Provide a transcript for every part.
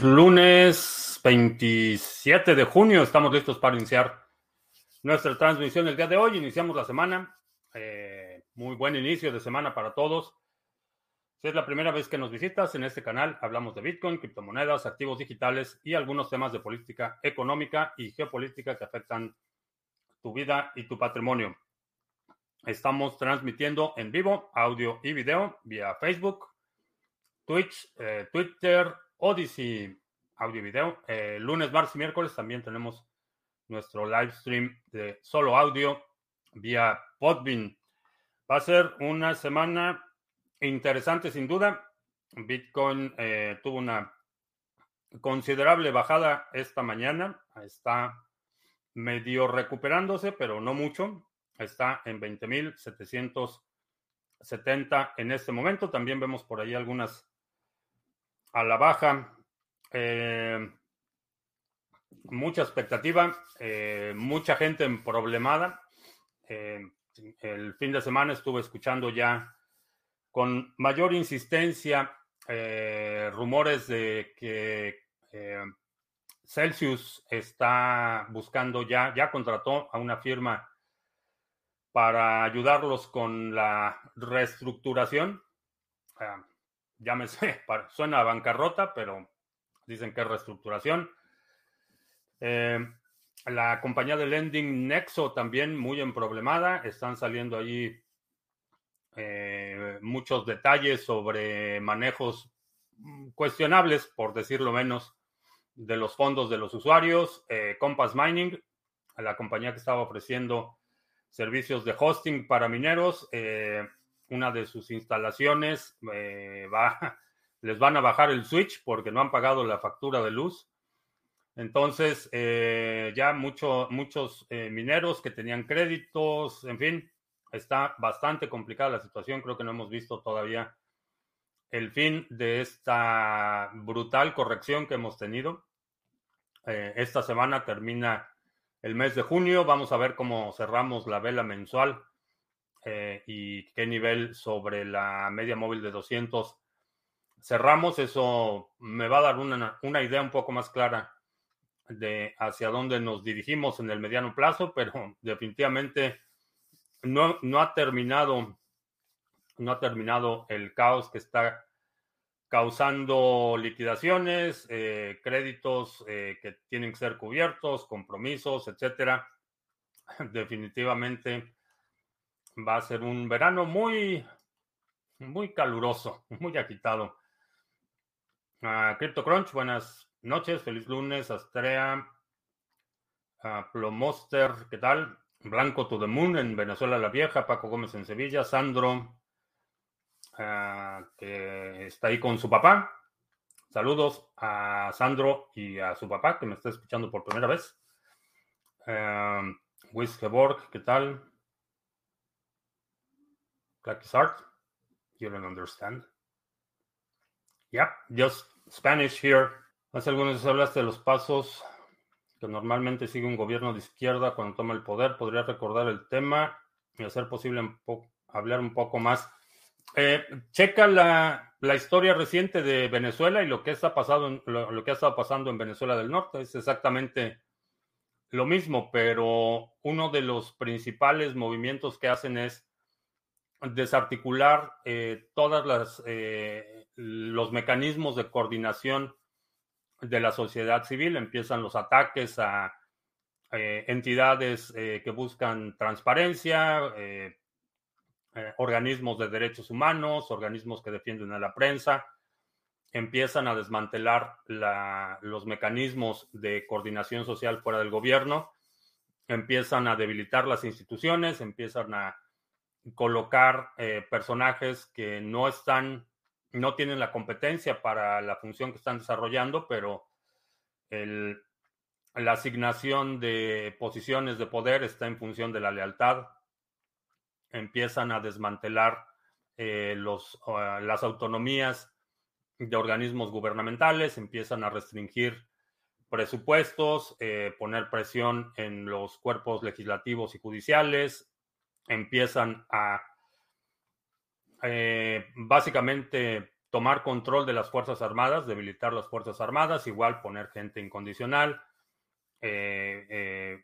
Lunes 27 de junio, estamos listos para iniciar nuestra transmisión el día de hoy. Iniciamos la semana. Eh, muy buen inicio de semana para todos. Si es la primera vez que nos visitas en este canal, hablamos de Bitcoin, criptomonedas, activos digitales y algunos temas de política económica y geopolítica que afectan tu vida y tu patrimonio. Estamos transmitiendo en vivo audio y video vía Facebook, Twitch, eh, Twitter, Odyssey audio y video. Eh, lunes, martes y miércoles también tenemos nuestro live stream de solo audio vía Podbean. Va a ser una semana interesante sin duda. Bitcoin eh, tuvo una considerable bajada esta mañana. Está medio recuperándose, pero no mucho. Está en 20.770 en este momento. También vemos por ahí algunas a la baja. Eh, mucha expectativa, eh, mucha gente en problemada. Eh, el fin de semana estuve escuchando ya con mayor insistencia rumores de que Celsius está buscando ya, ya contrató a una firma para ayudarlos con la reestructuración. Ah, llámese, suena a bancarrota, pero dicen que es reestructuración. Eh, la compañía de lending Nexo también muy emproblemada. Están saliendo allí eh, muchos detalles sobre manejos cuestionables, por decirlo menos, de los fondos de los usuarios. Eh, Compass Mining, la compañía que estaba ofreciendo servicios de hosting para mineros, una de sus instalaciones eh, va, les van a bajar el switch porque no han pagado la factura de luz. Entonces, eh, ya mucho, muchos eh, mineros que tenían créditos, en fin, está bastante complicada la situación. Creo que no hemos visto todavía el fin de esta brutal corrección que hemos tenido. esta semana termina el mes de junio. Vamos a ver cómo cerramos la vela mensual eh, y qué nivel sobre la media móvil de 200 cerramos. Eso me va a dar una, una idea un poco más clara de hacia dónde nos dirigimos en el mediano plazo, pero definitivamente no, no ha terminado, no ha terminado el caos que está causando liquidaciones, eh, créditos eh, que tienen que ser cubiertos, compromisos, etcétera. Definitivamente va a ser un verano muy, muy caluroso, muy agitado. Uh, CryptoCrunch, buenas noches, feliz lunes, Astrea, uh, Plomoster, ¿qué tal? Blanco to the Moon en Venezuela la Vieja, Paco Gómez en Sevilla, Sandro, ah, que está ahí con su papá. Saludos a Sandro y a su papá, que me está escuchando por primera vez. Uh, ¿qué tal? Like art? You don't understand. Yeah, just Spanish here. Hace algunos días hablaste de los pasos que normalmente sigue un gobierno de izquierda cuando toma el poder. ¿Podría recordar el tema y hacer posible hablar un poco más? Eh, checa la, la, historia reciente de Venezuela y lo que, está pasado lo, lo que ha estado pasando en Venezuela del Norte. Es exactamente lo mismo, pero uno de los principales movimientos que hacen es desarticular eh, todas las eh, los mecanismos de coordinación de la sociedad civil. Empiezan los ataques a eh, entidades que buscan transparencia, organismos de derechos humanos, organismos que defienden a la prensa. Empiezan a desmantelar los mecanismos de coordinación social fuera del gobierno, empiezan a debilitar las instituciones, empiezan a colocar eh, personajes que no están, no tienen la competencia para la función que están desarrollando, pero la asignación de posiciones de poder está en función de la lealtad. Empiezan a desmantelar eh, los, las autonomías de organismos gubernamentales, empiezan a restringir presupuestos, eh, poner presión en los cuerpos legislativos y judiciales, empiezan a eh, básicamente tomar control de las Fuerzas Armadas, debilitar las Fuerzas Armadas, igual poner gente incondicional, eh,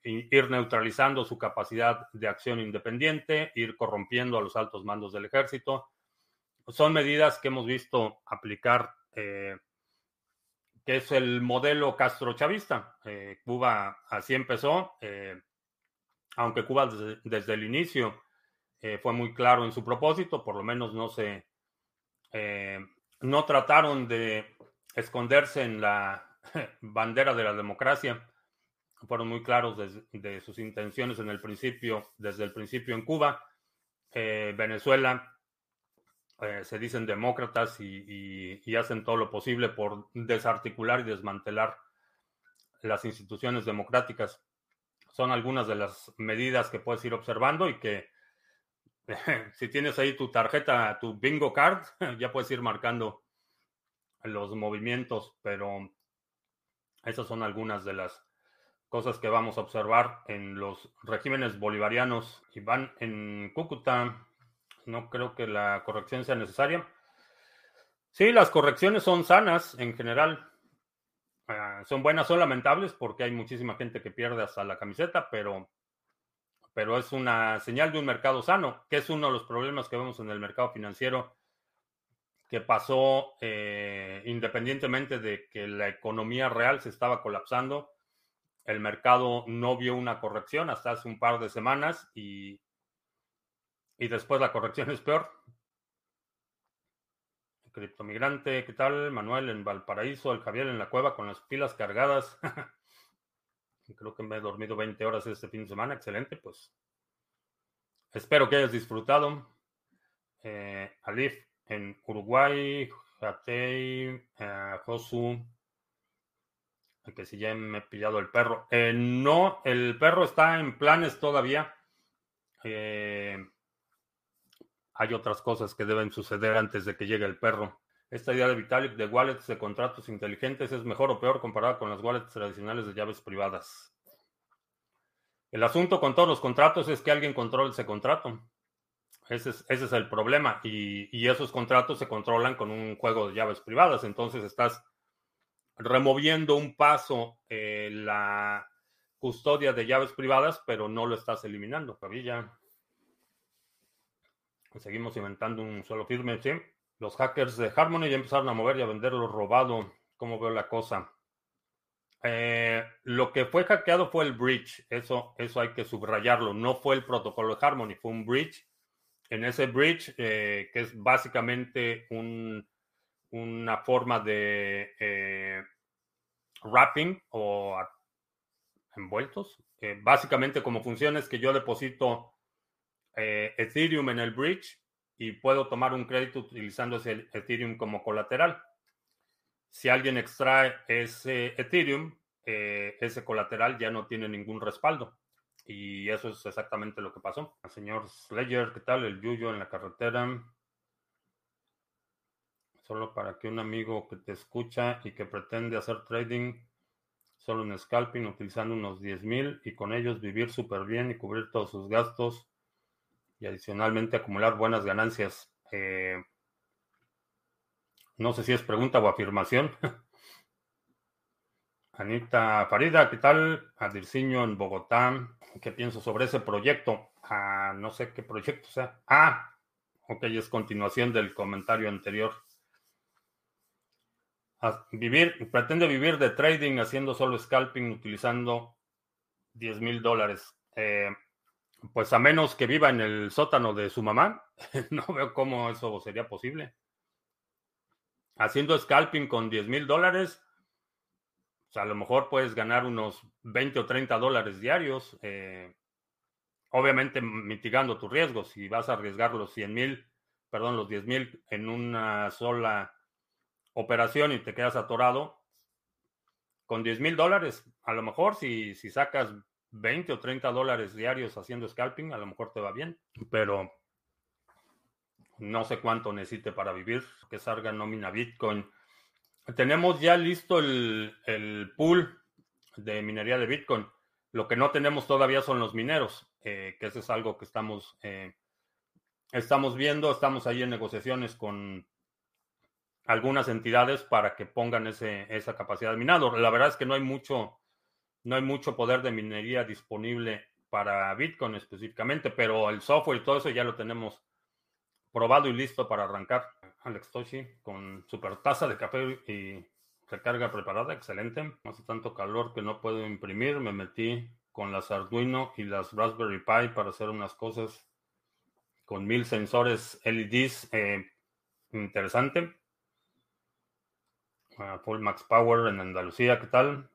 eh, ir neutralizando su capacidad de acción independiente, ir corrompiendo a los altos mandos del ejército. Son medidas que hemos visto aplicar, que es el modelo castrochavista. Cuba así empezó, aunque Cuba desde, el inicio fue muy claro en su propósito, por lo menos no se no trataron de esconderse en la bandera de la democracia fueron muy claros de, sus intenciones en el principio, desde el principio en Cuba. Eh, Venezuela eh, se dicen demócratas y, hacen todo lo posible por desarticular y desmantelar las instituciones democráticas. Son algunas de las medidas que puedes ir observando y que si tienes ahí tu tarjeta, tu bingo card, ya puedes ir marcando los movimientos, pero esas son algunas de las cosas que vamos a observar en los regímenes bolivarianos. y van en Cúcuta, no creo que la corrección sea necesaria. Sí, las correcciones son sanas en general. Ah, son buenas, son lamentables porque hay muchísima gente que pierde hasta la camiseta, pero, pero es una señal de un mercado sano, que es uno de los problemas que vemos en el mercado financiero que pasó eh, independientemente de que la economía real se estaba colapsando el mercado no vio una corrección hasta hace un par de semanas y, y después la corrección es peor. Criptomigrante, ¿qué tal? Manuel en Valparaíso, el Javier en la cueva con las pilas cargadas. Creo que me he dormido 20 horas este fin de semana. Excelente, pues. Espero que hayas disfrutado. Eh, Alif en Uruguay, Jatei, eh, Josu, que si ya me he pillado el perro. Eh, no, el perro está en planes todavía. Eh, hay otras cosas que deben suceder antes de que llegue el perro. Esta idea de Vitalik de wallets de contratos inteligentes es mejor o peor comparada con las wallets tradicionales de llaves privadas. El asunto con todos los contratos es que alguien controla ese contrato. Ese es, el problema. Y, esos contratos se controlan con un juego de llaves privadas. Entonces estás removiendo un paso eh, la custodia de llaves privadas, pero no lo estás eliminando. Cabilla. Seguimos inventando un solo firme, ¿sí? Los hackers de Harmony ya empezaron a mover y a vender lo robado. ¿Cómo veo la cosa? Eh, lo que fue hackeado fue el bridge. Eso, eso hay que subrayarlo. No fue el protocolo de Harmony, fue un bridge. En ese bridge, eh, que es básicamente un una forma de eh, wrapping o envueltos. básicamente como funciona es que yo deposito eh, Ethereum en el bridge y puedo tomar un crédito utilizando ese Ethereum como colateral. Si alguien extrae ese Ethereum, eh, ese colateral ya no tiene ningún respaldo. Y eso es exactamente lo que pasó. Señor Slayer, ¿qué tal? El Yuyo en la carretera solo para que un amigo que te escucha y que pretende hacer trading solo en scalping utilizando unos 10 mil y con ellos vivir súper bien y cubrir todos sus gastos y adicionalmente acumular buenas ganancias. Eh, no sé si es pregunta o afirmación. Anita Farida, ¿qué tal? Adirciño en Bogotá. ¿Qué pienso sobre ese proyecto? Ah, no sé qué proyecto sea. Ah, ok, es continuación del comentario anterior vivir, pretende vivir de trading haciendo solo scalping utilizando 10 mil dólares. Eh, pues a menos que viva en el sótano de su mamá, no veo cómo eso sería posible. Haciendo scalping con 10 mil dólares, pues a lo mejor puedes ganar unos 20 o 30 dólares diarios. Eh, obviamente mitigando tus riesgos. Si vas a arriesgar los 100 mil, perdón, los 10 mil en una sola operación y te quedas atorado, con 10 mil dólares, a lo mejor si, si sacas 20 o 30 dólares diarios haciendo scalping, a lo mejor te va bien, pero no sé cuánto necesite para vivir, que salga nómina Bitcoin. Tenemos ya listo el, el, pool de minería de Bitcoin. Lo que no tenemos todavía son los mineros, eh, que eso es algo que estamos, eh, estamos viendo. Estamos ahí en negociaciones con algunas entidades para que pongan ese, esa capacidad de minado. La verdad es que no hay mucho, no hay mucho poder de minería disponible para Bitcoin específicamente, pero el software y todo eso ya lo tenemos probado y listo para arrancar. Alex Toshi con super taza de café y recarga preparada, excelente. Hace tanto calor que no puedo imprimir, me metí con las Arduino y las Raspberry Pi para hacer unas cosas con mil sensores LEDs. Eh, interesante. Uh, Full Max Power en Andalucía, ¿qué tal?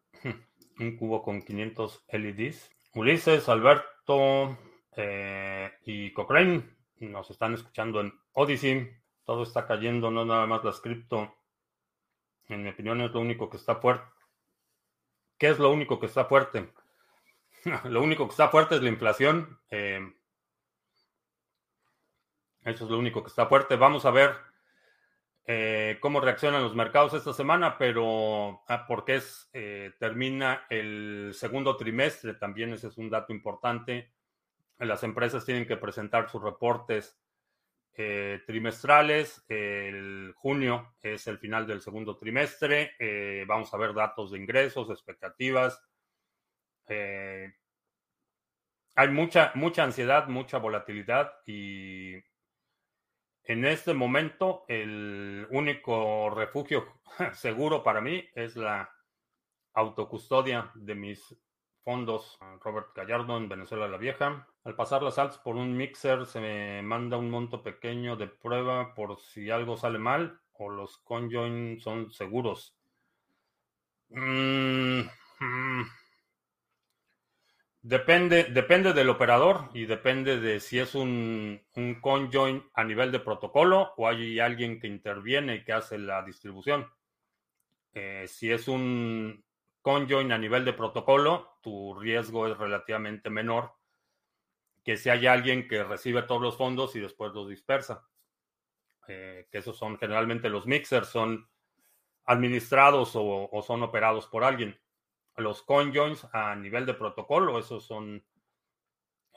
Un cubo con 500 LEDs. Ulises, Alberto eh, y Cochrane nos están escuchando en Odyssey. Todo está cayendo, no nada más la cripto. En mi opinión es lo único que está fuerte. ¿Qué es lo único que está fuerte? lo único que está fuerte es la inflación. Eh, eso es lo único que está fuerte. Vamos a ver eh, cómo reaccionan los mercados esta semana, pero ah, porque es, eh, termina el segundo trimestre, también ese es un dato importante. Las empresas tienen que presentar sus reportes trimestrales. El junio es el final del segundo trimestre. vamos a ver datos de ingresos, expectativas. Eh, hay mucha, mucha ansiedad, mucha volatilidad y en este momento el único refugio seguro para mí es la autocustodia de mis fondos. Robert Gallardo en Venezuela la Vieja. Al pasar las alts por un mixer se me manda un monto pequeño de prueba por si algo sale mal o los conjoin son seguros. Mm, mm. Depende, depende del operador y depende de si es un, un conjoin a nivel de protocolo o hay alguien que interviene y que hace la distribución. Eh, si es un conjoin a nivel de protocolo, tu riesgo es relativamente menor que si hay alguien que recibe todos los fondos y después los dispersa. Eh, que esos son generalmente los mixers, son administrados o son operados por alguien los conjoins a nivel de protocolo, esos son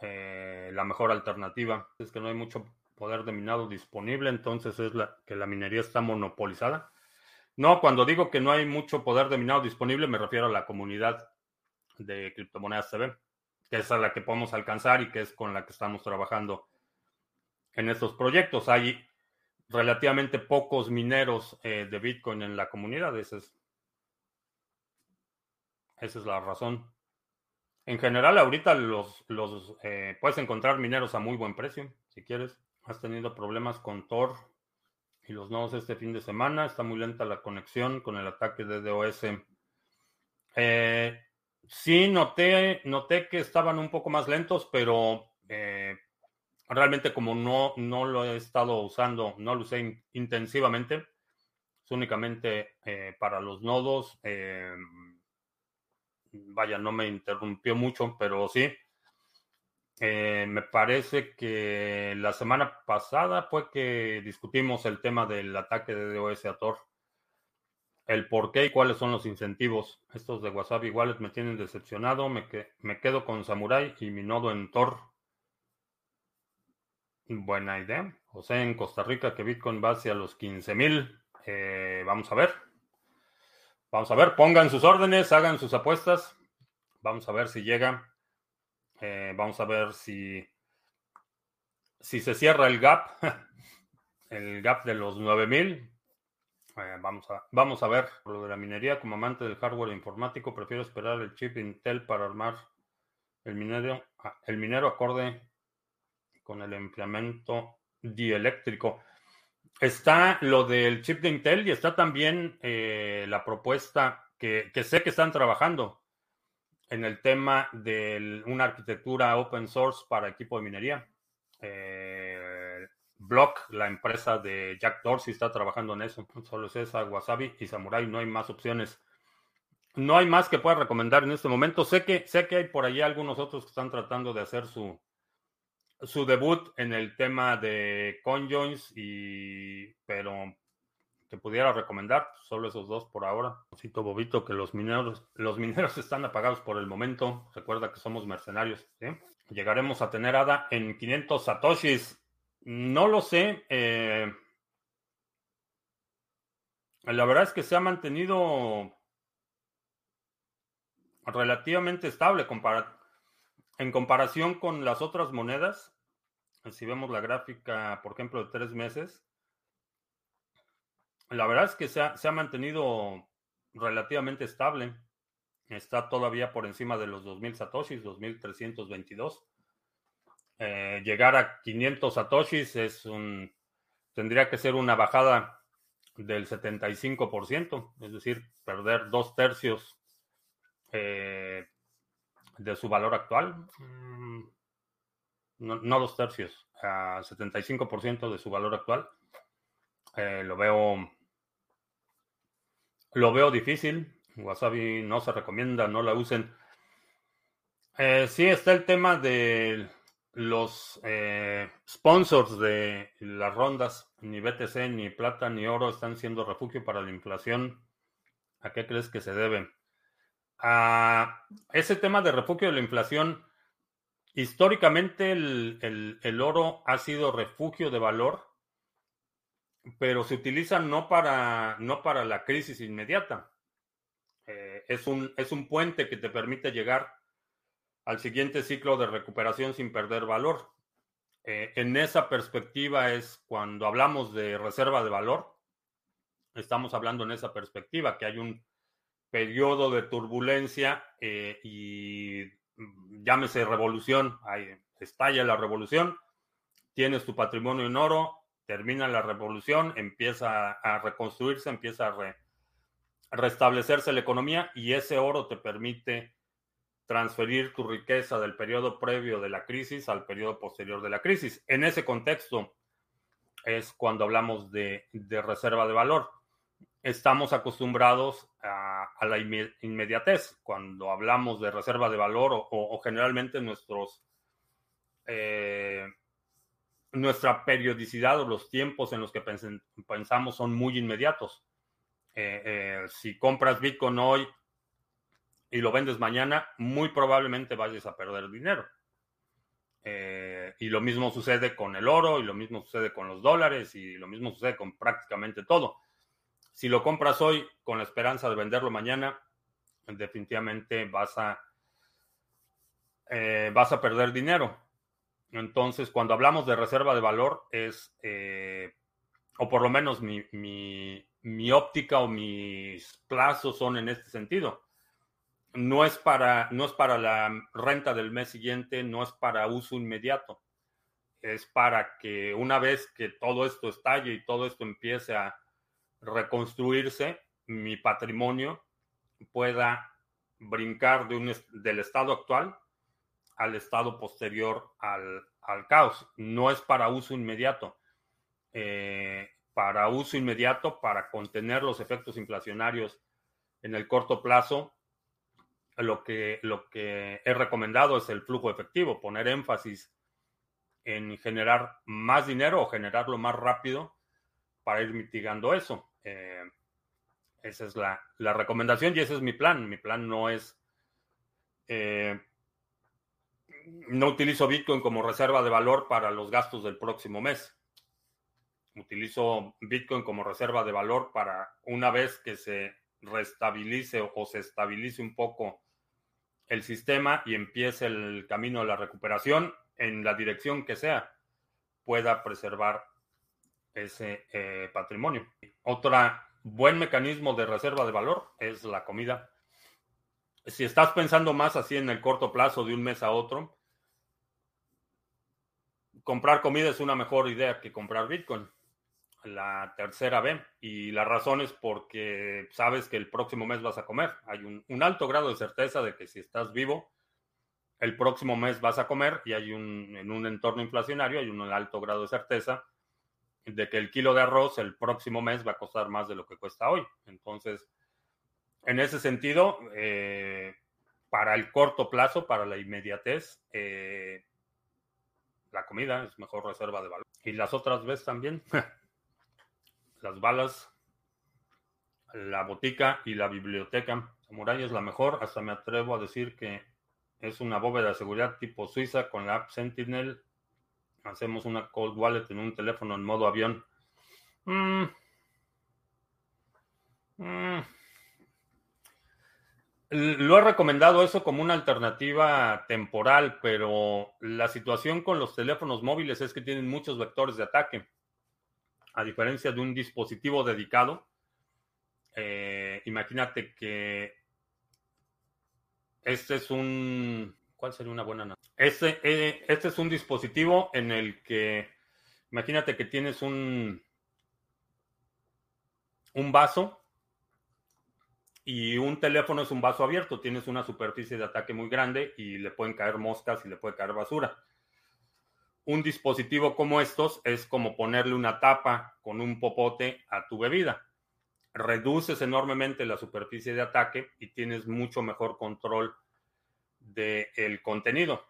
eh, la mejor alternativa. Es que no hay mucho poder de minado disponible, entonces es la, que la minería está monopolizada. No, cuando digo que no hay mucho poder de minado disponible, me refiero a la comunidad de criptomonedas TV, que es a la que podemos alcanzar y que es con la que estamos trabajando en estos proyectos. Hay relativamente pocos mineros eh, de Bitcoin en la comunidad, ese es esa es la razón. En general, ahorita los, los eh, puedes encontrar mineros a muy buen precio, si quieres. Has tenido problemas con Tor y los nodos este fin de semana. Está muy lenta la conexión con el ataque de DOS. Eh, sí, noté, noté que estaban un poco más lentos, pero eh, realmente como no, no lo he estado usando, no lo usé intensivamente, es únicamente para los nodos vaya, no me interrumpió mucho, pero sí. Eh, me parece que la semana pasada fue que discutimos el tema del ataque de DOS a Tor. El por qué y cuáles son los incentivos. Estos de WhatsApp iguales me tienen decepcionado. Me, me quedo con Samurai y mi nodo en Tor. Buena idea. José en Costa Rica que Bitcoin va hacia los 15 mil. Eh, vamos a ver. Vamos a ver, pongan sus órdenes, hagan sus apuestas. Vamos a ver si llega. Eh, vamos a ver si, si se cierra el gap, el gap de los 9000. Eh, vamos, a, vamos a ver. Lo de la minería, como amante del hardware informático, prefiero esperar el chip Intel para armar el minero, ah, el minero acorde con el enfriamiento dieléctrico. Está lo del chip de Intel y está también eh, la propuesta que, sé que están trabajando en el tema de una arquitectura open source para equipo de minería. Eh, Block, la empresa de Jack Dorsey, está trabajando en eso. Solo es esa, Wasabi y Samurai, no hay más opciones. No hay más que pueda recomendar en este momento. Sé que, sé que hay por ahí algunos otros que están tratando de hacer su, su debut en el tema de conjoins y pero te pudiera recomendar solo esos dos por ahora. Cito Bobito que los mineros los mineros están apagados por el momento. Recuerda que somos mercenarios. Llegaremos a tener ADA en 500 satoshis. No lo sé. Eh, La verdad es que se ha mantenido relativamente estable en comparación con las otras monedas. Si vemos la gráfica, por ejemplo, de tres meses, la verdad es que se ha, mantenido relativamente estable. Está todavía por encima de los 2.000 satoshis, 2.322. Eh, llegar a 500 satoshis es un, tendría que ser una bajada del 75%, es decir, perder dos tercios eh, de su valor actual. Mm, no, no dos tercios, a 75% de su valor actual. Eh, lo veo lo veo difícil. Wasabi no se recomienda, no la usen. Eh, sí está el tema de los eh, sponsors de las rondas. Ni BTC, ni plata, ni oro están siendo refugio para la inflación. ¿A qué crees que se debe? A ese tema de refugio de la inflación, históricamente el, el oro ha sido refugio de valor pero se utiliza no para, no para la crisis inmediata. Eh, es, un, es un puente que te permite llegar al siguiente ciclo de recuperación sin perder valor. Eh, en esa perspectiva es cuando hablamos de reserva de valor, estamos hablando en esa perspectiva, que hay un periodo de turbulencia eh, y mm, llámese revolución, ahí estalla la revolución, tienes tu patrimonio en oro, termina la revolución, empieza a reconstruirse, empieza a, restablecerse la economía y ese oro te permite transferir tu riqueza del periodo previo de la crisis al periodo posterior de la crisis. En ese contexto es cuando hablamos de, reserva de valor. Estamos acostumbrados a, la inmediatez. Cuando hablamos de reserva de valor o, generalmente nuestros eh, nuestra periodicidad o los tiempos en los que pensamos son muy inmediatos. Eh, eh, si compras Bitcoin hoy y lo vendes mañana, muy probablemente vayas a perder dinero. Y lo mismo sucede con el oro, y lo mismo sucede con los dólares, y lo mismo sucede con prácticamente todo. Si lo compras hoy con la esperanza de venderlo mañana, definitivamente vas a, vas a perder dinero. Entonces, cuando hablamos de reserva de valor, es, eh, o por lo menos mi, mi, óptica o mis plazos son en este sentido. No es, para, no es para la renta del mes siguiente, no es para uso inmediato. Es para que una vez que todo esto estalle y todo esto empiece a reconstruirse, mi patrimonio pueda brincar de un, del estado actual al estado posterior al, caos. No es para uso inmediato. Eh, para uso inmediato, para contener los efectos inflacionarios en el corto plazo, lo que, lo que he recomendado es el flujo efectivo, poner énfasis en generar más dinero o generarlo más rápido para ir mitigando eso. Eh, esa es la, recomendación y ese es mi plan. Mi plan no es eh, no utilizo Bitcoin como reserva de valor para los gastos del próximo mes. Utilizo Bitcoin como reserva de valor para una vez que se restabilice o se estabilice un poco el sistema y empiece el camino de la recuperación en la dirección que sea, pueda preservar ese eh, patrimonio. Otro buen mecanismo de reserva de valor es la comida si estás pensando más así en el corto plazo de un mes a otro, comprar comida es una mejor idea que comprar Bitcoin. La tercera B. Y la razón es porque sabes que el próximo mes vas a comer. Hay un, alto grado de certeza de que si estás vivo, el próximo mes vas a comer y hay un, en un entorno inflacionario, hay un alto grado de certeza de que el kilo de arroz el próximo mes va a costar más de lo que cuesta hoy. Entonces, en ese sentido, eh, para el corto plazo, para la inmediatez, eh, la comida es mejor reserva de valor. Y las otras veces también, las balas, la botica y la biblioteca. Samurai es la mejor, hasta me atrevo a decir que es una bóveda de seguridad tipo Suiza con la app Sentinel. Hacemos una cold wallet en un teléfono en modo avión. Mm, Mm. Lo he recomendado eso como una alternativa temporal, pero la situación con los teléfonos móviles es que tienen muchos vectores de ataque. A diferencia de un dispositivo dedicado, eh, imagínate que este es un... ¿Cuál sería una buena? Este, este es un dispositivo en el que, imagínate que tienes un, un vaso y un teléfono es un vaso abierto, tienes una superficie de ataque muy grande y le pueden caer moscas y le puede caer basura. Un dispositivo como estos es como ponerle una tapa con un popote a tu bebida. Reduces enormemente la superficie de ataque y tienes mucho mejor control del contenido.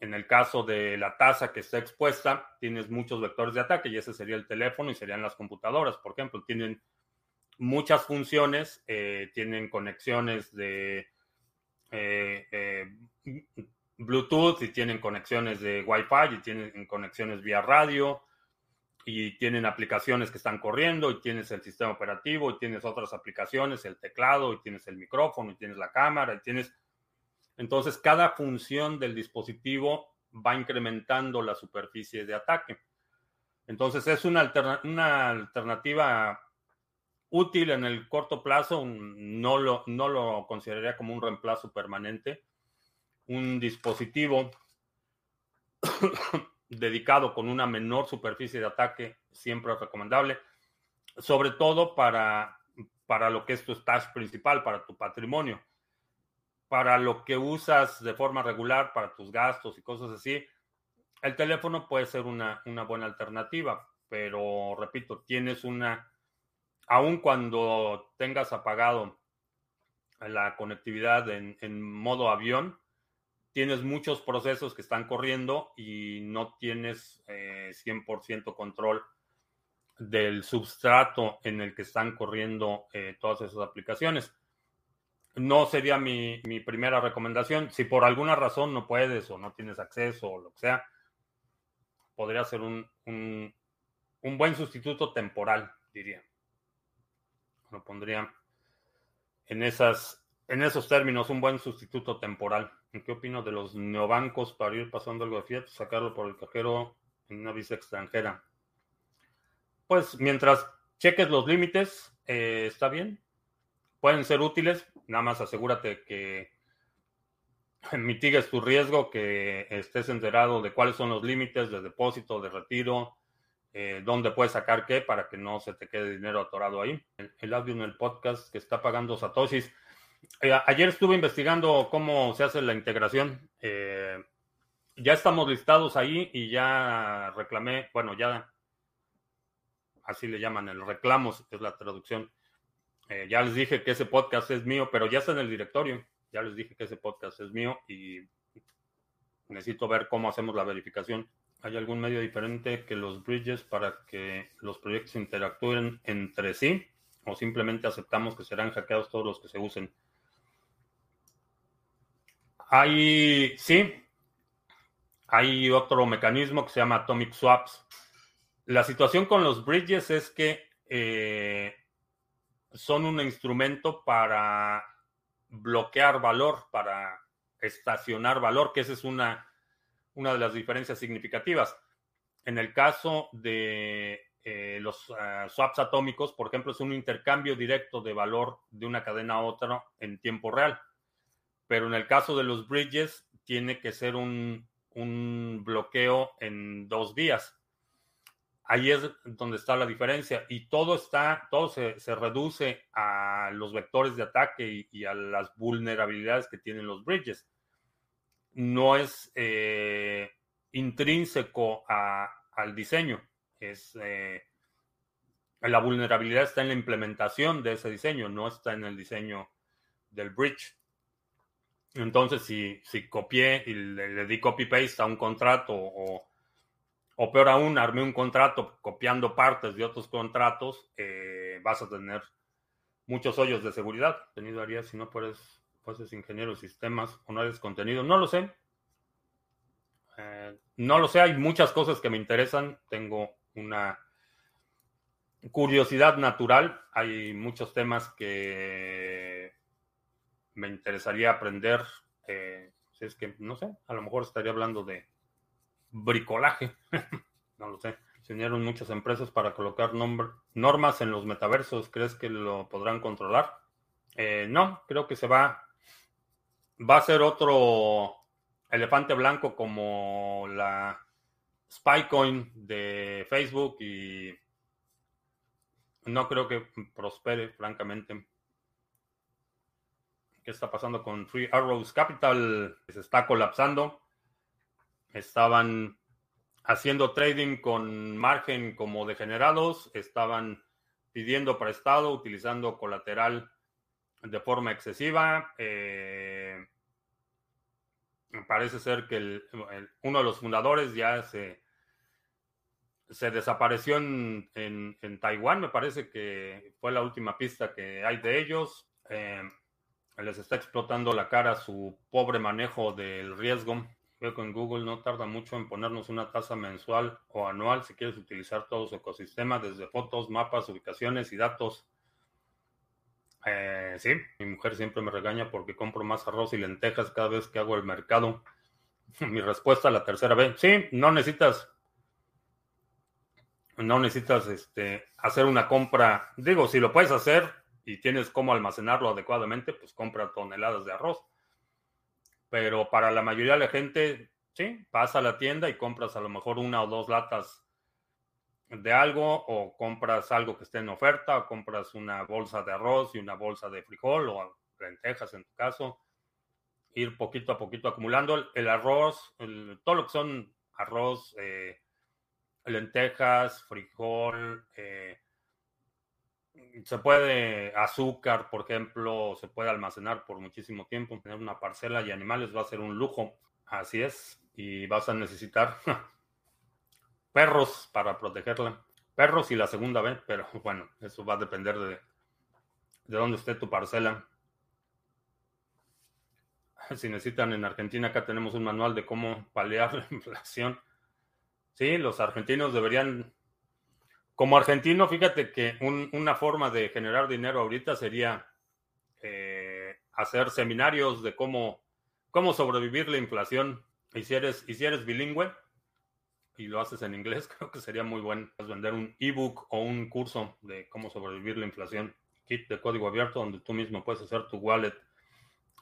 En el caso de la taza que está expuesta, tienes muchos vectores de ataque y ese sería el teléfono y serían las computadoras, por ejemplo. Tienen muchas funciones, eh, tienen conexiones de eh, eh, Bluetooth y tienen conexiones de Wi-Fi y tienen conexiones vía radio y tienen aplicaciones que están corriendo y tienes el sistema operativo y tienes otras aplicaciones, el teclado y tienes el micrófono y tienes la cámara y tienes... Entonces, cada función del dispositivo va incrementando la superficie de ataque. Entonces, es una, alternativa útil en el corto plazo, no lo, consideraría como un reemplazo permanente. Un dispositivo dedicado con una menor superficie de ataque siempre es recomendable, sobre todo para, para lo que es tu stash principal, para tu patrimonio. Para lo que usas de forma regular, para tus gastos y cosas así, el teléfono puede ser una, buena alternativa, pero repito, tienes una aun cuando tengas apagado la conectividad en, modo avión, tienes muchos procesos que están corriendo y no tienes 100% eh, control del substrato en el que están corriendo eh, todas esas aplicaciones. No sería mi, primera recomendación. Si por alguna razón no puedes o no tienes acceso o lo que sea, podría ser un buen sustituto temporal, diría lo pondría en, esas, en esos términos, un buen sustituto temporal. ¿Qué opino de los neobancos para ir pasando algo de Fiat, sacarlo por el cajero en una visa extranjera? Pues mientras cheques los límites, eh, está bien. Pueden ser útiles, nada más asegúrate que mitigues tu riesgo, que estés enterado de cuáles son los límites de depósito, de retiro, eh, dónde puedes sacar qué para que no se te quede dinero atorado ahí. El, audio en el podcast que está pagando Satoshis. Eh, ayer estuve investigando cómo se hace la integración. Eh, ya estamos listados ahí y ya reclamé, bueno, ya así le llaman, el reclamos, es la traducción. Ya les dije que ese podcast es mío, pero ya está en el directorio. Ya les dije que ese podcast es mío y necesito ver cómo hacemos la verificación. ¿Hay algún medio diferente que los bridges para que los proyectos interactúen entre sí? ¿O simplemente aceptamos que serán hackeados todos los que se usen? Hay, sí, hay otro mecanismo que se llama Atomic Swaps. La situación con los bridges es que eh, son un instrumento para bloquear valor, para estacionar valor, que esa es una una de las diferencias significativas. En el caso de eh, los ah, swaps atómicos, por ejemplo, es un intercambio directo de valor de una cadena a otra en tiempo real. Pero en el caso de los bridges, tiene que ser un, bloqueo en dos días. Ahí es donde está la diferencia. Y todo está, todo se, reduce a los vectores de ataque y a las vulnerabilidades que tienen los bridges no es eh, intrínseco al diseño. Es, eh, la vulnerabilidad está en la implementación de ese diseño, no está en el diseño del bridge. Entonces, si, si copié y le, di copy-paste a un contrato o, o, peor aún, armé un contrato copiando partes de otros contratos, eh, vas a tener muchos hoyos de seguridad. Tenido haría si no puedes es ingeniero de sistemas o no eres contenido, no lo sé. Eh, no lo sé, hay muchas cosas que me interesan. Tengo una, curiosidad natural. Hay muchos temas que me interesaría aprender. Eh, si es que, no sé, a lo mejor estaría hablando de bricolaje. no lo sé. Se unieron muchas empresas para colocar normas en los metaversos. ¿Crees que lo podrán controlar? Eh, no, creo que se va. Va a ser otro elefante blanco como la Spycoin de Facebook y no creo que prospere, francamente. ¿Qué está pasando con Free Arrows Capital? Se está colapsando. Estaban haciendo trading con margen como degenerados, estaban pidiendo prestado, utilizando colateral de forma excesiva. Eh, parece ser que uno de los fundadores ya se, se desapareció en, en, Taiwán, me parece que fue la última pista que hay de ellos. Eh, les está explotando la cara su pobre manejo del riesgo. Veo que en Google no tarda mucho en ponernos una tasa mensual o anual si quieres utilizar todo su ecosistema, desde fotos, mapas, ubicaciones y datos. Eh, sí, mi mujer siempre me regaña porque compro más arroz y lentejas cada vez que hago el mercado. mi respuesta la tercera vez, sí, no necesitas, no necesitas este, hacer una compra. Digo, si lo puedes hacer y tienes cómo almacenarlo adecuadamente, pues compra toneladas de arroz pero para la mayoría de la gente, sí, pasa a la tienda y compras a lo mejor una o dos latas de algo o compras algo que esté en oferta o compras una bolsa de arroz y una bolsa de frijol o lentejas en tu caso. Ir poquito a poquito acumulando el, arroz, todo lo que son arroz, eh, lentejas, frijol, eh, se puede, azúcar, por ejemplo, se puede almacenar por muchísimo tiempo. Tener una parcela y animales va a ser un lujo. Así es. Y vas a necesitar perros para protegerla. Perros y la segunda vez, pero bueno, eso va a depender de, de dónde esté tu parcela. Si necesitan en Argentina, acá tenemos un manual de cómo paliar la inflación. Sí, los argentinos deberían como argentino, fíjate que una forma de generar dinero ahorita sería eh, hacer seminarios de cómo, cómo sobrevivir la inflación. Y si, eres, si eres bilingüe y lo haces en inglés, creo que sería muy bueno vender un ebook o un curso de cómo sobrevivir la inflación. Kit de código abierto donde tú mismo puedes hacer tu wallet.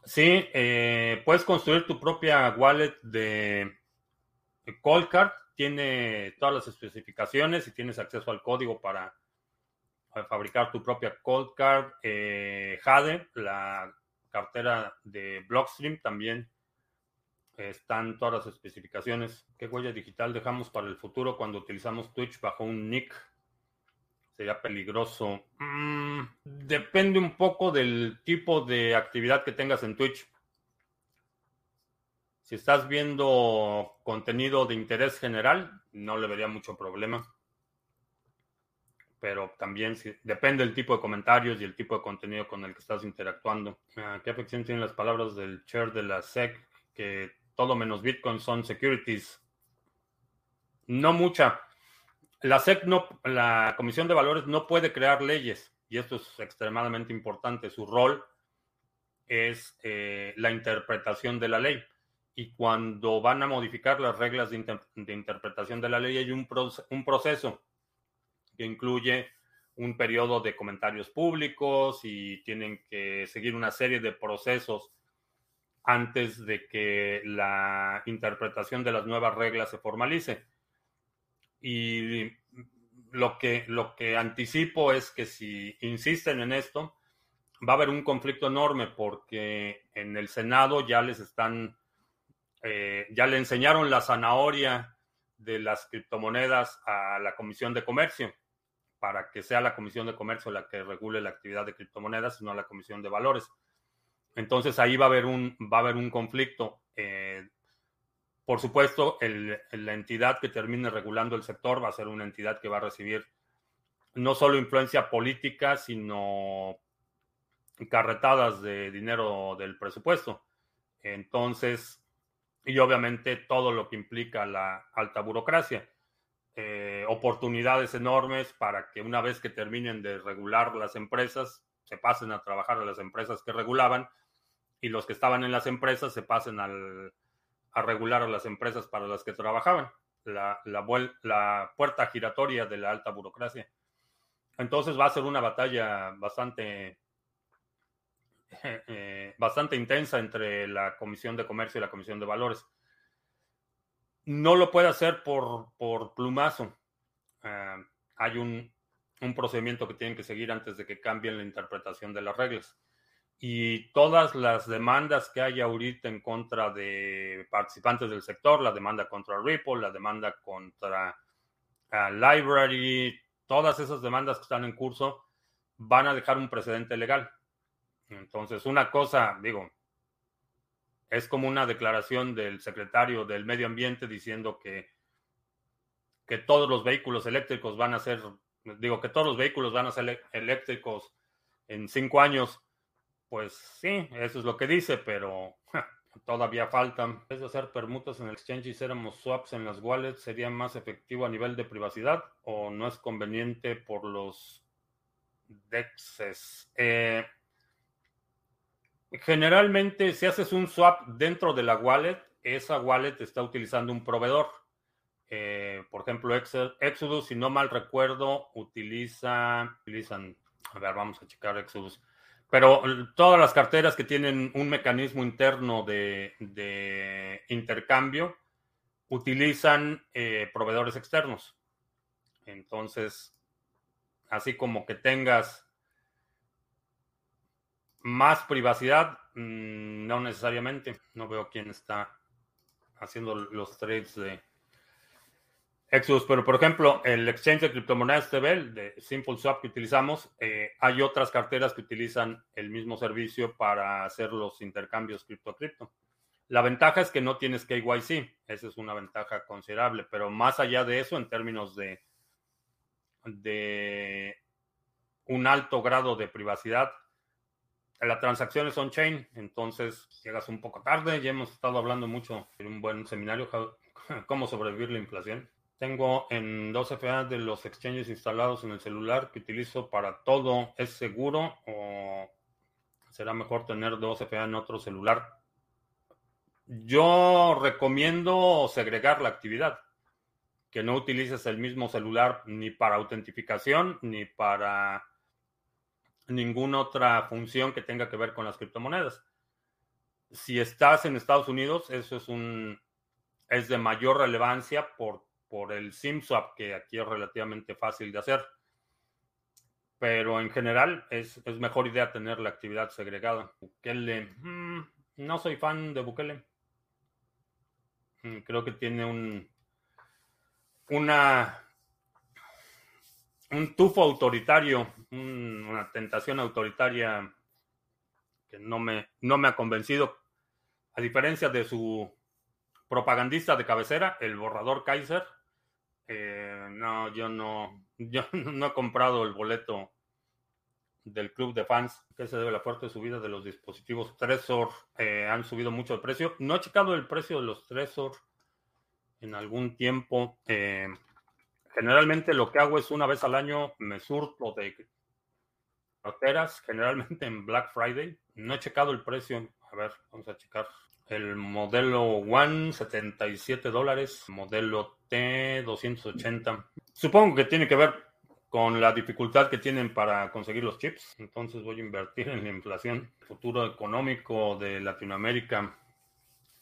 Sí, eh, puedes construir tu propia wallet de Coldcard tiene todas las especificaciones y tienes acceso al código para fabricar tu propia cold card. Eh, Jade, la cartera de Blockstream, también están todas las especificaciones. ¿Qué huella digital dejamos para el futuro cuando utilizamos Twitch bajo un nick? Sería peligroso. Mm, depende un poco del tipo de actividad que tengas en Twitch. Si estás viendo contenido de interés general, no le vería mucho problema. Pero también depende del tipo de comentarios y el tipo de contenido con el que estás interactuando. Ah, ¿Qué afección tienen las palabras del chair de la SEC? Que todo menos Bitcoin son securities. No mucha. La SEC no, la Comisión de Valores no puede crear leyes y esto es extremadamente importante. Su rol es eh, la interpretación de la ley y cuando van a modificar las reglas de, interpretación de la ley hay un, un proceso que incluye un periodo de comentarios públicos y tienen que seguir una serie de procesos antes de que la interpretación de las nuevas reglas se formalice. Y lo que, lo que anticipo es que si insisten en esto, va a haber un conflicto enorme porque en el Senado ya les están eh, ya le enseñaron la zanahoria de las criptomonedas a la Comisión de Comercio para que sea la Comisión de Comercio la que regule la actividad de criptomonedas, no la Comisión de Valores. Entonces ahí va a haber un, va a haber un conflicto. Eh, por supuesto, la entidad que termine regulando el sector va a ser una entidad que va a recibir no solo influencia política, sino carretadas de dinero del presupuesto. Entonces, y obviamente todo lo que implica la alta burocracia. Eh, oportunidades enormes para que una vez que terminen de regular las empresas, se pasen a trabajar a las empresas que regulaban y los que estaban en las empresas se pasen a regular a las empresas para las que trabajaban. La, la, puerta giratoria de la alta burocracia. Entonces va a ser una batalla bastante, eh, bastante intensa entre la Comisión de Comercio y la Comisión de Valores. No lo puede hacer por, plumazo. Ah, hay un, un procedimiento que tienen que seguir antes de que cambien la interpretación de las reglas. Y todas las demandas que hay ahorita en contra de participantes del sector, la demanda contra Ripple, la demanda contra uh, Library, todas esas demandas que están en curso van a dejar un precedente legal. Entonces, una cosa, digo, es como una declaración del secretario del Medio Ambiente diciendo que, que todos los vehículos eléctricos van a ser digo que todos los vehículos van a ser eléctricos en cinco años, pues sí, eso es lo que dice, pero todavía faltan. Es hacer permutas en el exchange y hiciéramos swaps en las wallets, ¿sería más efectivo a nivel de privacidad o no es conveniente por los DEXs? Eh, generalmente, si haces un swap dentro de la wallet, esa wallet está utilizando un proveedor. Eh, por ejemplo, Exodus, si no mal recuerdo, utiliza, utilizan, a ver, vamos a checar Exodus, pero todas las carteras que tienen un mecanismo interno de, intercambio utilizan eh, proveedores externos. Entonces, así como que tengas más privacidad, mm, no necesariamente. No veo quién está haciendo los trades de Exodus, pero por ejemplo, el exchange de criptomonedas TBL, de Simple Swap que utilizamos, eh, hay otras carteras que utilizan el mismo servicio para hacer los intercambios cripto a cripto. La ventaja es que no tienes KYC, esa es una ventaja considerable, pero más allá de eso, en términos de, de un alto grado de privacidad, la transacción es on-chain, entonces llegas un poco tarde, ya hemos estado hablando mucho en un buen seminario, cómo sobrevivir la inflación. Tengo en dos FA de los exchanges instalados en el celular que utilizo para todo. ¿Es seguro o será mejor tener dos FA en otro celular? Yo recomiendo segregar la actividad, que no utilices el mismo celular ni para autentificación ni para ninguna otra función que tenga que ver con las criptomonedas. Si estás en Estados Unidos, eso es un es de mayor relevancia por por el SimSwap, que aquí es relativamente fácil de hacer. Pero en general es, mejor idea tener la actividad segregada. Bukele, mm, no soy fan de Bukele. Mm, creo que tiene un una un tufo autoritario, una tentación autoritaria que no me, no me ha convencido, a diferencia de su propagandista de cabecera, el borrador Kaiser, eh, no, yo no, yo no he comprado el boleto del club de fans. que se debe la fuerte subida de los dispositivos Tresor? Eh, han subido mucho el precio. No he checado el precio de los Tresor en algún tiempo. Eh, generalmente lo que hago es una vez al año me surto de carteras, generalmente en Black Friday. No he checado el precio. A ver, vamos a checar. El modelo One, 77 dólares. Modelo T, 280. Supongo que tiene que ver con la dificultad que tienen para conseguir los chips. Entonces voy a invertir en la inflación. Futuro económico de Latinoamérica.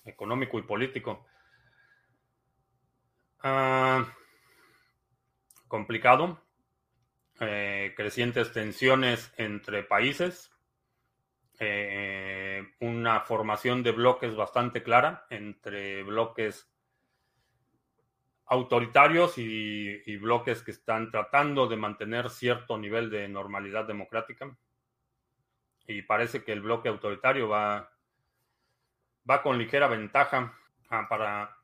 Económico y político. Ah, complicado. Eh, crecientes tensiones entre países. Eh, una formación de bloques bastante clara entre bloques autoritarios y, bloques que están tratando de mantener cierto nivel de normalidad democrática. Y parece que el bloque autoritario va, va con ligera ventaja ah, para...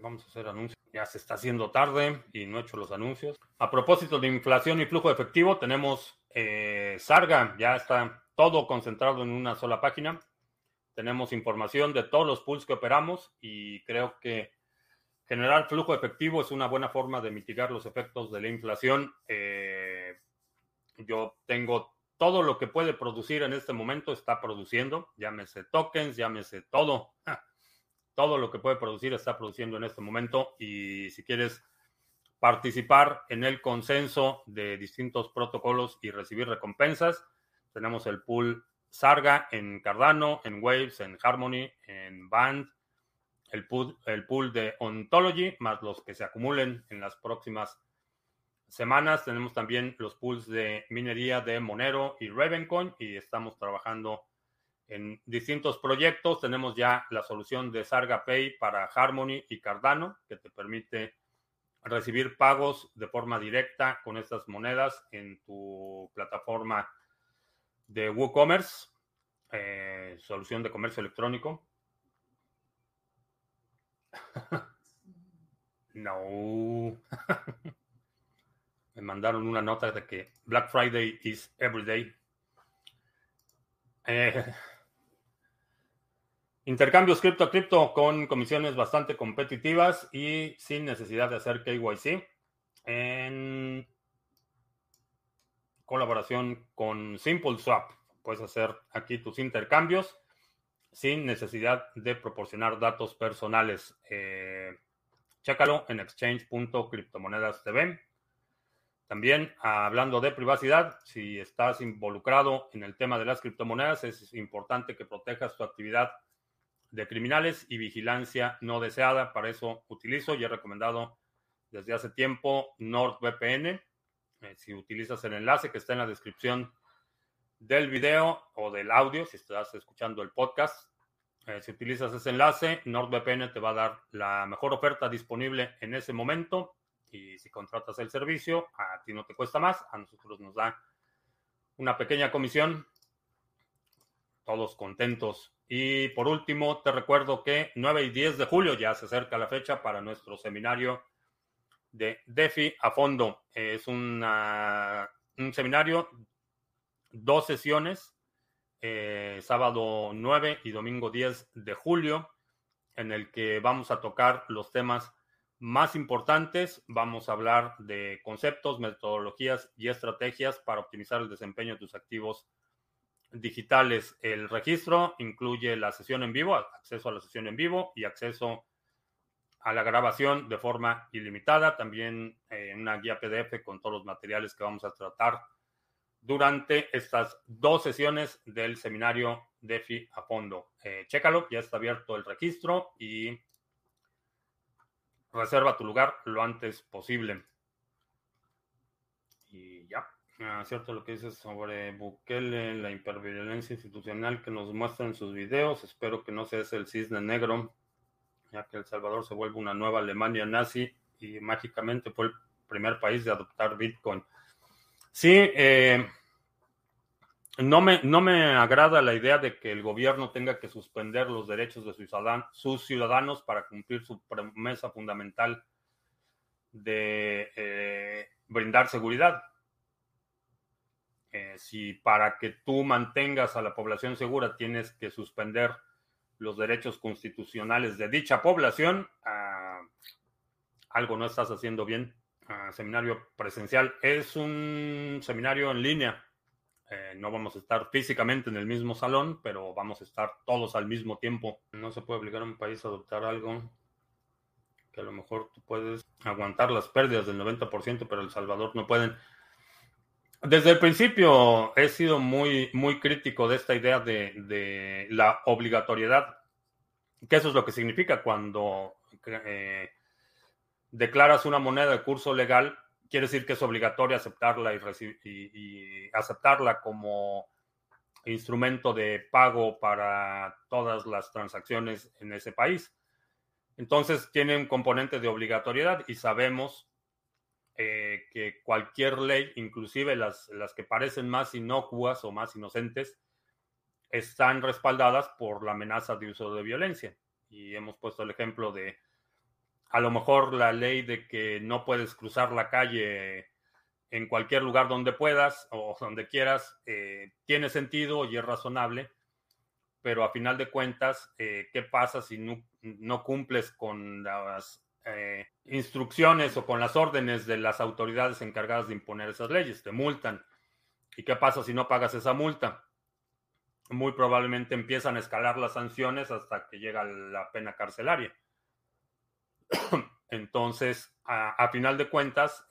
Vamos a hacer anuncios. Ya se está haciendo tarde y no he hecho los anuncios. A propósito de inflación y flujo de efectivo, tenemos eh, Sarga, ya está todo concentrado en una sola página. Tenemos información de todos los pools que operamos y creo que generar flujo efectivo es una buena forma de mitigar los efectos de la inflación. Eh, yo tengo todo lo que puede producir en este momento, está produciendo, llámese tokens, llámese todo. Todo lo que puede producir está produciendo en este momento y si quieres participar en el consenso de distintos protocolos y recibir recompensas, tenemos el pool Sarga en Cardano, en Waves, en Harmony, en Band, el pool, el pool de Ontology, más los que se acumulen en las próximas semanas. Tenemos también los pools de minería de Monero y Ravencoin y estamos trabajando en distintos proyectos. Tenemos ya la solución de Sarga Pay para Harmony y Cardano, que te permite recibir pagos de forma directa con estas monedas en tu plataforma de WooCommerce, eh, solución de comercio electrónico. no. Me mandaron una nota de que Black Friday is every day. Eh, intercambios cripto a cripto con comisiones bastante competitivas y sin necesidad de hacer KYC. En colaboración con SimpleSwap. Puedes hacer aquí tus intercambios sin necesidad de proporcionar datos personales. Eh, chécalo en exchange.criptomonedas.tv. También hablando de privacidad, si estás involucrado en el tema de las criptomonedas, es importante que protejas tu actividad de criminales y vigilancia no deseada. Para eso utilizo y he recomendado desde hace tiempo NordVPN. Eh, si utilizas el enlace que está en la descripción del video o del audio, si estás escuchando el podcast, eh, si utilizas ese enlace, NordVPN te va a dar la mejor oferta disponible en ese momento y si contratas el servicio, a ti no te cuesta más, a nosotros nos da una pequeña comisión. Todos contentos. Y por último, te recuerdo que 9 y 10 de julio ya se acerca la fecha para nuestro seminario de DeFi a fondo. Es una, un seminario, dos sesiones, eh, sábado 9 y domingo 10 de julio, en el que vamos a tocar los temas más importantes. Vamos a hablar de conceptos, metodologías y estrategias para optimizar el desempeño de tus activos digitales. El registro incluye la sesión en vivo, acceso a la sesión en vivo y acceso a la grabación de forma ilimitada. También eh, una guía PDF con todos los materiales que vamos a tratar durante estas dos sesiones del seminario DeFi a fondo. Eh, chécalo, ya está abierto el registro y reserva tu lugar lo antes posible. Ah, cierto lo que dices sobre Bukele, la hiperviolencia institucional que nos muestra en sus videos. Espero que no sea el cisne negro, ya que El Salvador se vuelve una nueva Alemania nazi y mágicamente fue el primer país de adoptar Bitcoin. Sí, eh, no me, no me agrada la idea de que el gobierno tenga que suspender los derechos de sus ciudadanos para cumplir su promesa fundamental de eh, brindar seguridad. Si para que tú mantengas a la población segura tienes que suspender los derechos constitucionales de dicha población, ah, algo no estás haciendo bien. Ah, seminario presencial es un seminario en línea eh, no vamos a estar físicamente en el mismo salón, pero vamos a estar todos al mismo tiempo. No se puede obligar a un país a adoptar algo que a lo mejor tú puedes aguantar las pérdidas del 90%, pero El Salvador no pueden. Desde el principio he sido muy, muy crítico de esta idea de, la obligatoriedad, que eso es lo que significa cuando eh, declaras una moneda de curso legal quiere decir que es obligatorio aceptarla y, aceptarla como instrumento de pago para todas las transacciones en ese país. Entonces tiene un componente de obligatoriedad y sabemos eh, que cualquier ley, inclusive las, las que parecen más inocuas o más inocentes, están respaldadas por la amenaza de uso de violencia. Y hemos puesto el ejemplo de a lo mejor la ley de que no puedes cruzar la calle en cualquier lugar donde puedas o donde quieras eh, tiene sentido y es razonable, pero a final de cuentas, eh, ¿qué pasa si no, no, cumples con las eh, instrucciones o con las órdenes de las autoridades encargadas de imponer esas leyes. Te multan. ¿Y qué pasa si no pagas esa multa? Muy probablemente empiezan a escalar las sanciones hasta que llega la pena carcelaria. Entonces, a, final de cuentas,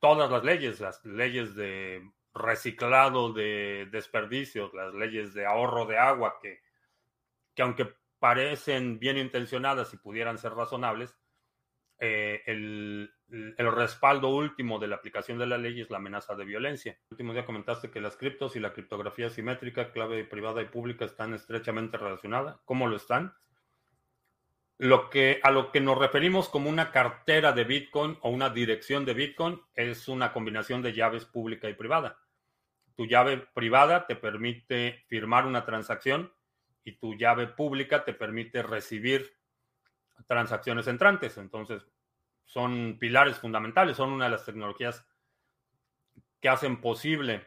todas las leyes, las leyes de reciclado de desperdicios, las leyes de ahorro de agua, que, que aunque parecen bien intencionadas y pudieran ser razonables, eh, el, respaldo último de la aplicación de la ley es la amenaza de violencia. El último día comentaste que las criptos y la criptografía simétrica, clave privada y pública, están estrechamente relacionadas. ¿Cómo lo están? Lo que, a lo que nos referimos como una cartera de Bitcoin o una dirección de Bitcoin es una combinación de llaves pública y privada. Tu llave privada te permite firmar una transacción y tu llave pública te permite recibir transacciones entrantes. Entonces, son pilares fundamentales, son una de las tecnologías que hacen posible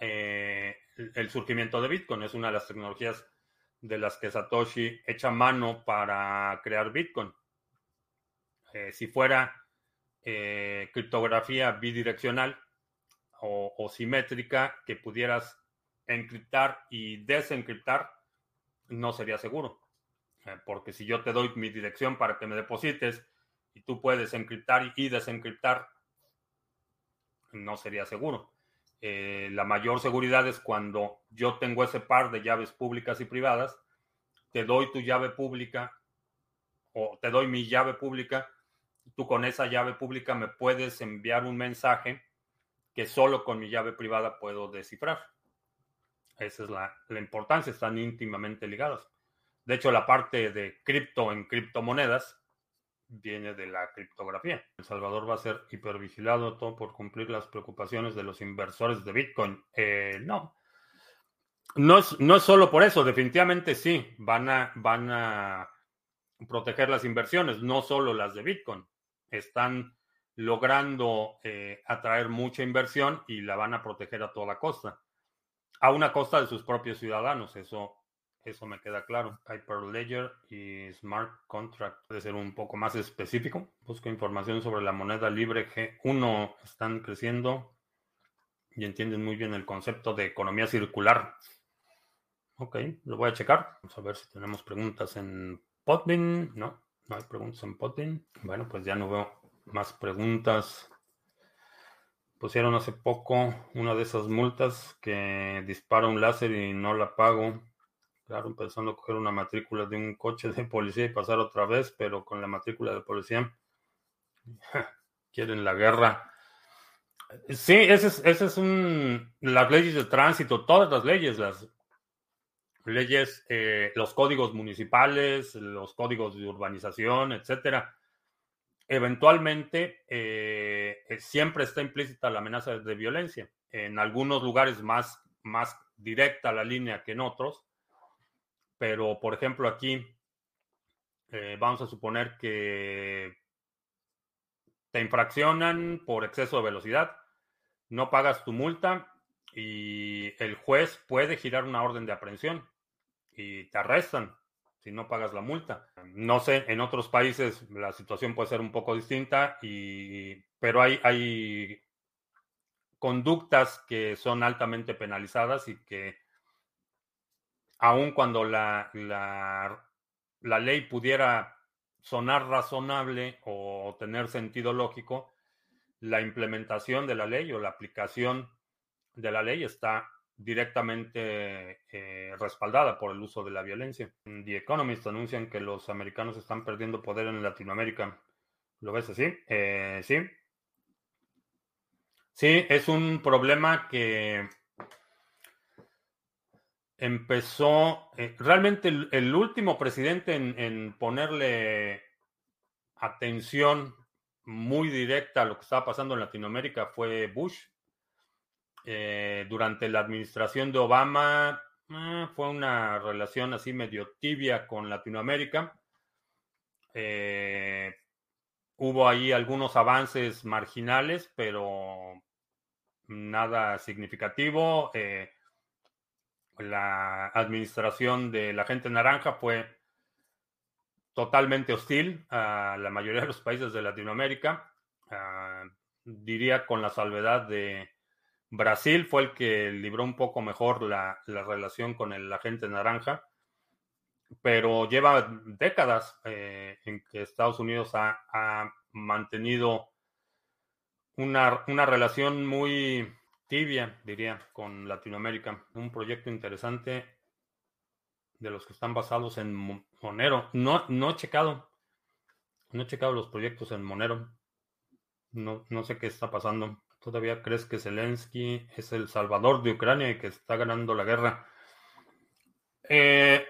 eh, el surgimiento de Bitcoin. Es una de las tecnologías de las que Satoshi echa mano para crear Bitcoin. Eh, si fuera eh, criptografía bidireccional o, simétrica que pudieras encriptar y desencriptar, no sería seguro. Eh, porque si yo te doy mi dirección para que me deposites y tú puedes encriptar y desencriptar, no sería seguro. Eh, la mayor seguridad es cuando yo tengo ese par de llaves públicas y privadas, te doy tu llave pública o te doy mi llave pública, tú con esa llave pública me puedes enviar un mensaje que solo con mi llave privada puedo descifrar. Esa es la, la importancia, están íntimamente ligadas. De hecho, la parte de cripto en criptomonedas viene de la criptografía. El Salvador va a ser hipervigilado todo por cumplir las preocupaciones de los inversores de Bitcoin. Eh, no. No es, no es solo por eso, definitivamente sí, van a, van a proteger las inversiones, no solo las de Bitcoin. Están logrando eh, atraer mucha inversión y la van a proteger a toda costa, a una costa de sus propios ciudadanos. Eso eso me queda claro. Hyperledger y Smart Contract puede ser un poco más específico. Busco información sobre la moneda libre G1. Están creciendo y entienden muy bien el concepto de economía circular. Ok, lo voy a checar. Vamos a ver si tenemos preguntas en Podbean. No, no hay preguntas en Podbean. Bueno, pues ya no veo más preguntas. Pusieron hace poco una de esas multas que dispara un láser y no la pago. Claro, empezando a coger una matrícula de un coche de policía y pasar otra vez, pero con la matrícula de policía quieren la guerra. Sí, ese es, ese es un. Las leyes de tránsito, todas las leyes, las leyes, eh, los códigos municipales, los códigos de urbanización, etcétera. Eventualmente, eh, siempre está implícita la amenaza de violencia. En algunos lugares más, más directa la línea que en otros pero, por ejemplo, aquí eh, vamos a suponer que te infraccionan por exceso de velocidad, no pagas tu multa y el juez puede girar una orden de aprehensión y te arrestan si no pagas la multa. No sé, en otros países la situación puede ser un poco distinta, y, pero hay, hay conductas que son altamente penalizadas y que aun cuando la, la, ley pudiera sonar razonable o tener sentido lógico, la implementación de la ley o la aplicación de la ley está directamente eh, respaldada por el uso de la violencia. The Economist anuncian que los americanos están perdiendo poder en Latinoamérica. ¿Lo ves así? Eh, sí. Sí, es un problema que empezó, eh, realmente el, último presidente en, ponerle atención muy directa a lo que estaba pasando en Latinoamérica fue Bush. Eh, durante la administración de Obama eh, fue una relación así medio tibia con Latinoamérica. hubo ahí algunos avances marginales, pero nada significativo la administración de la gente naranja fue totalmente hostil a la mayoría de los países de Latinoamérica. Ah, diría con la salvedad de Brasil, fue el que libró un poco mejor la, relación con el agente naranja, pero lleva décadas eh, en que Estados Unidos ha, mantenido una, una relación muy tibia, diría, con Latinoamérica. Un proyecto interesante de los que están basados en Monero. No, no he checado. No he checado los proyectos en Monero. No, no sé qué está pasando. ¿Todavía crees que Zelensky es el salvador de Ucrania y que está ganando la guerra? Eh,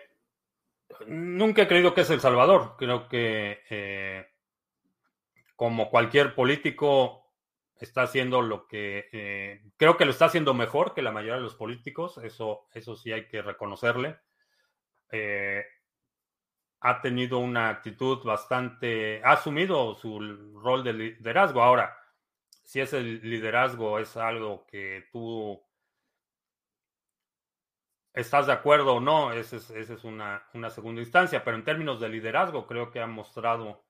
nunca he creído que es el salvador. Creo que eh, como cualquier político está haciendo lo que eh, creo que lo está haciendo mejor que la mayoría de los políticos. Eso, eso sí hay que reconocerle. Ha tenido una actitud bastante, ha asumido su rol de liderazgo. Ahora, si ese liderazgo es algo que tú estás de acuerdo o no, esa es, una, segunda instancia, pero en términos de liderazgo creo que ha mostrado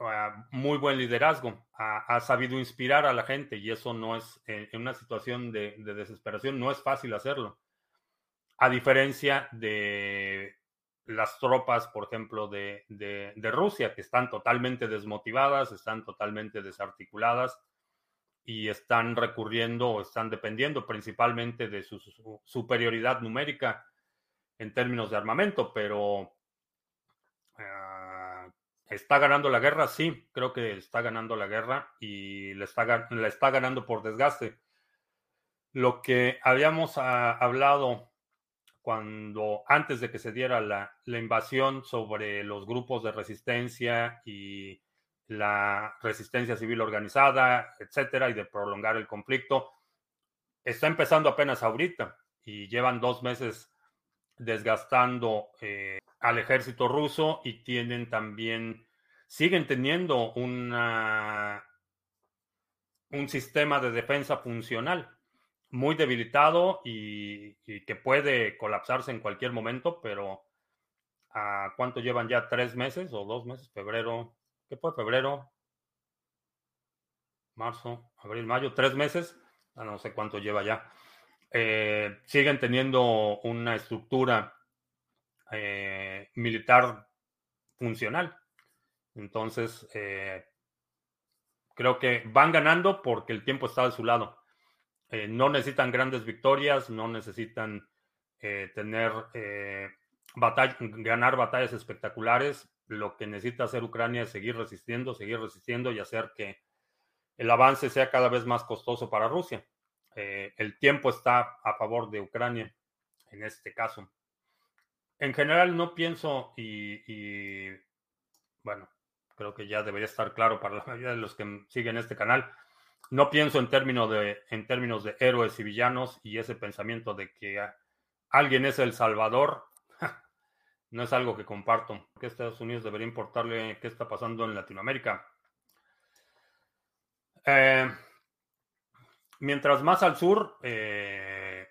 ah, muy buen liderazgo, ha, sabido inspirar a la gente y eso no es, en una situación de desesperación, no es fácil hacerlo. A diferencia de las tropas, por ejemplo, de, Rusia, que están totalmente desmotivadas, están totalmente desarticuladas y están recurriendo o están dependiendo principalmente de su, superioridad numérica en términos de armamento, pero ah, ¿está ganando la guerra? Sí, creo que está ganando la guerra y le está, la está ganando por desgaste. Lo que habíamos ah, hablado cuando antes de que se diera la, invasión sobre los grupos de resistencia y la resistencia civil organizada, etcétera, y de prolongar el conflicto, está empezando apenas ahorita y llevan dos meses desgastando eh, al ejército ruso y tienen también, siguen teniendo una, un sistema de defensa funcional muy debilitado y, que puede colapsarse en cualquier momento, pero ¿a cuánto llevan ya? ¿Tres meses o dos meses? Febrero, ¿qué fue? Febrero, marzo, abril, mayo, tres meses, ah, no sé cuánto lleva ya. Eh, siguen teniendo una estructura eh, militar funcional. Entonces, eh, creo que van ganando porque el tiempo está de su lado. Eh, no necesitan grandes victorias, no necesitan eh, tener eh, ganar batallas espectaculares. Lo que necesita hacer Ucrania es seguir resistiendo, seguir resistiendo y hacer que el avance sea cada vez más costoso para Rusia. el tiempo está a favor de Ucrania en este caso. En general no pienso y bueno, creo que ya debería estar claro para la mayoría de los que siguen este canal no pienso en términos de, en términos de héroes y villanos y ese pensamiento de que alguien es el salvador no es algo que comparto. Estados Unidos debería importarle qué está pasando en Latinoamérica. Eh, mientras más al sur, eh,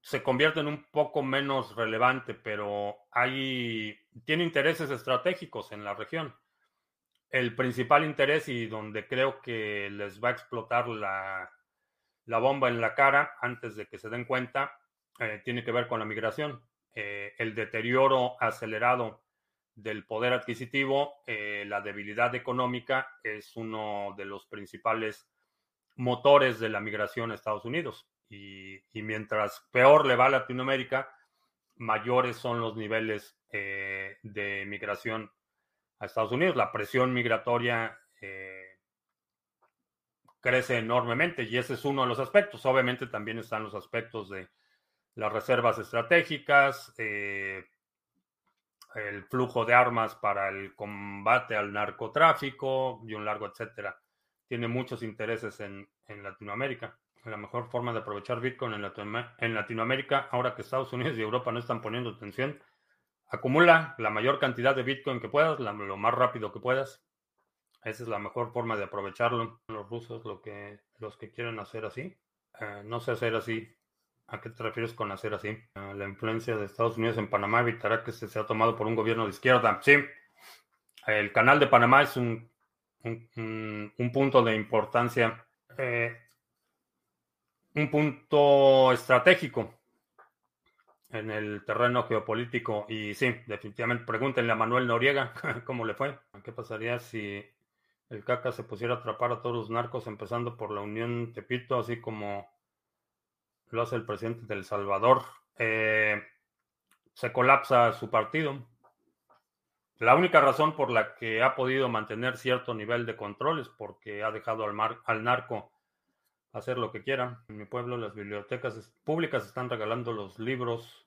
se convierte en un poco menos relevante, pero hay, tiene intereses estratégicos en la región el principal interés y donde creo que les va a explotar la, bomba en la cara antes de que se den cuenta, eh, tiene que ver con la migración. Eh, el deterioro acelerado del poder adquisitivo, eh, la debilidad económica es uno de los principales motores de la migración a Estados Unidos. Y, y mientras peor le va a Latinoamérica, mayores son los niveles de migración a Estados Unidos. La presión migratoria eh, crece enormemente y ese es uno de los aspectos. Obviamente también están los aspectos de las reservas estratégicas, eh, el flujo de armas para el combate al narcotráfico y un largo etcétera. Tiene muchos intereses en, Latinoamérica. La mejor forma de aprovechar Bitcoin en, en Latinoamérica, ahora que Estados Unidos y Europa no están poniendo atención, Acumula la mayor cantidad de Bitcoin que puedas, lo más rápido que puedas. Esa es la mejor forma de aprovecharlo. Los rusos, lo que, los que quieren hacer así, eh, no sé hacer así. ¿A qué te refieres con hacer así? La influencia de Estados Unidos en Panamá evitará que se sea tomado por un gobierno de izquierda. Sí, el canal de Panamá es un, un, punto de importancia, eh, un punto estratégico en el terreno geopolítico. Y sí, definitivamente, pregúntenle a Manuel Noriega cómo le fue. ¿Qué pasaría si el CACA se pusiera a atrapar a todos los narcos, empezando por la Unión Tepito, así como lo hace el presidente del Salvador. Eh, se colapsa su partido. La única razón por la que ha podido mantener cierto nivel de control es porque ha dejado al, al narco hacer lo que quiera. En mi pueblo las bibliotecas públicas están regalando los libros,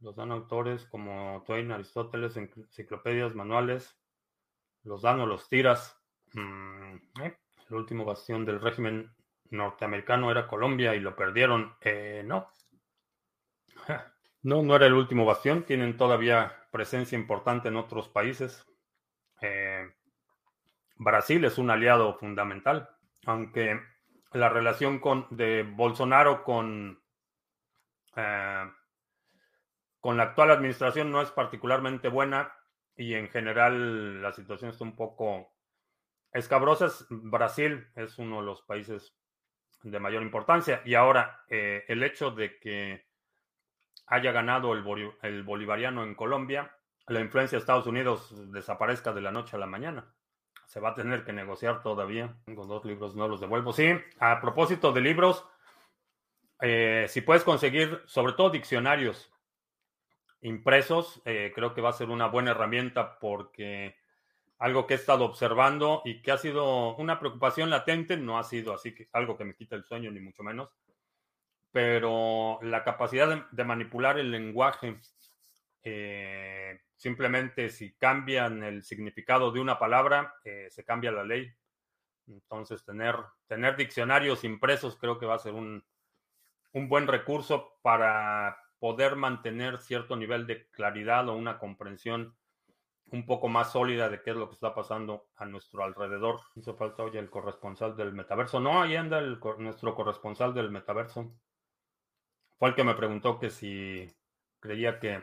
los dan autores como Twain, Aristóteles, enciclopedias, manuales, los dan o los tiras. Mm, eh, el último bastión del régimen norteamericano era Colombia y lo perdieron. Eh, no. No, no era el último bastión. Tienen todavía presencia importante en otros países. Eh, Brasil es un aliado fundamental, aunque la relación con, de Bolsonaro con, eh, con la actual administración no es particularmente buena y en general la situación está un poco escabrosa. Brasil es uno de los países de mayor importancia. Y ahora, eh, el hecho de que haya ganado el, el, bolivariano en Colombia, la influencia de Estados Unidos desaparezca de la noche a la mañana. Se va a tener que negociar todavía. Tengo dos libros, no los devuelvo. Sí, a propósito de libros, eh, si puedes conseguir, sobre todo diccionarios impresos, eh, creo que va a ser una buena herramienta porque algo que he estado observando y que ha sido una preocupación latente, no ha sido así que algo que me quita el sueño, ni mucho menos, pero la capacidad de, manipular el lenguaje, eh, simplemente si cambian el significado de una palabra, eh, se cambia la ley. Entonces, tener, tener diccionarios impresos creo que va a ser un, un buen recurso para poder mantener cierto nivel de claridad o una comprensión un poco más sólida de qué es lo que está pasando a nuestro alrededor. Hizo falta hoy el corresponsal del metaverso. No, ahí anda el, nuestro corresponsal del metaverso. Fue el que me preguntó que si creía que,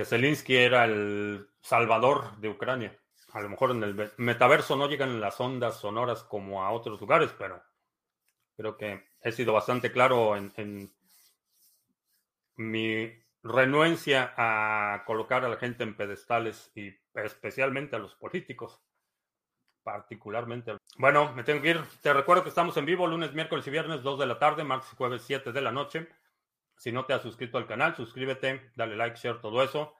que Zelensky era el salvador de Ucrania. A lo mejor en el metaverso no llegan las ondas sonoras como a otros lugares, pero creo que he sido bastante claro en, mi renuencia a colocar a la gente en pedestales y especialmente a los políticos, particularmente. Bueno, me tengo que ir. Te recuerdo que estamos en vivo lunes, miércoles y viernes, 2 de la tarde, martes y jueves, 7 de la noche. Si no te has suscrito al canal, suscríbete, dale like, share, todo eso.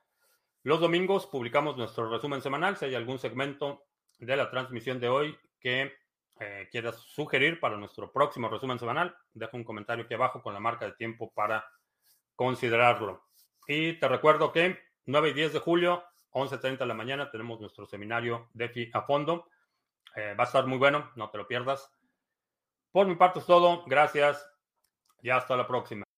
Los domingos publicamos nuestro resumen semanal. Si hay algún segmento de la transmisión de hoy que eh, quieras sugerir para nuestro próximo resumen semanal, deja un comentario aquí abajo con la marca de tiempo para considerarlo. Y te recuerdo que 9 y 10 de julio, 11.30 de la mañana, tenemos nuestro seminario DeFi a fondo. Eh, va a estar muy bueno, no te lo pierdas. Por mi parte es todo. Gracias y hasta la próxima.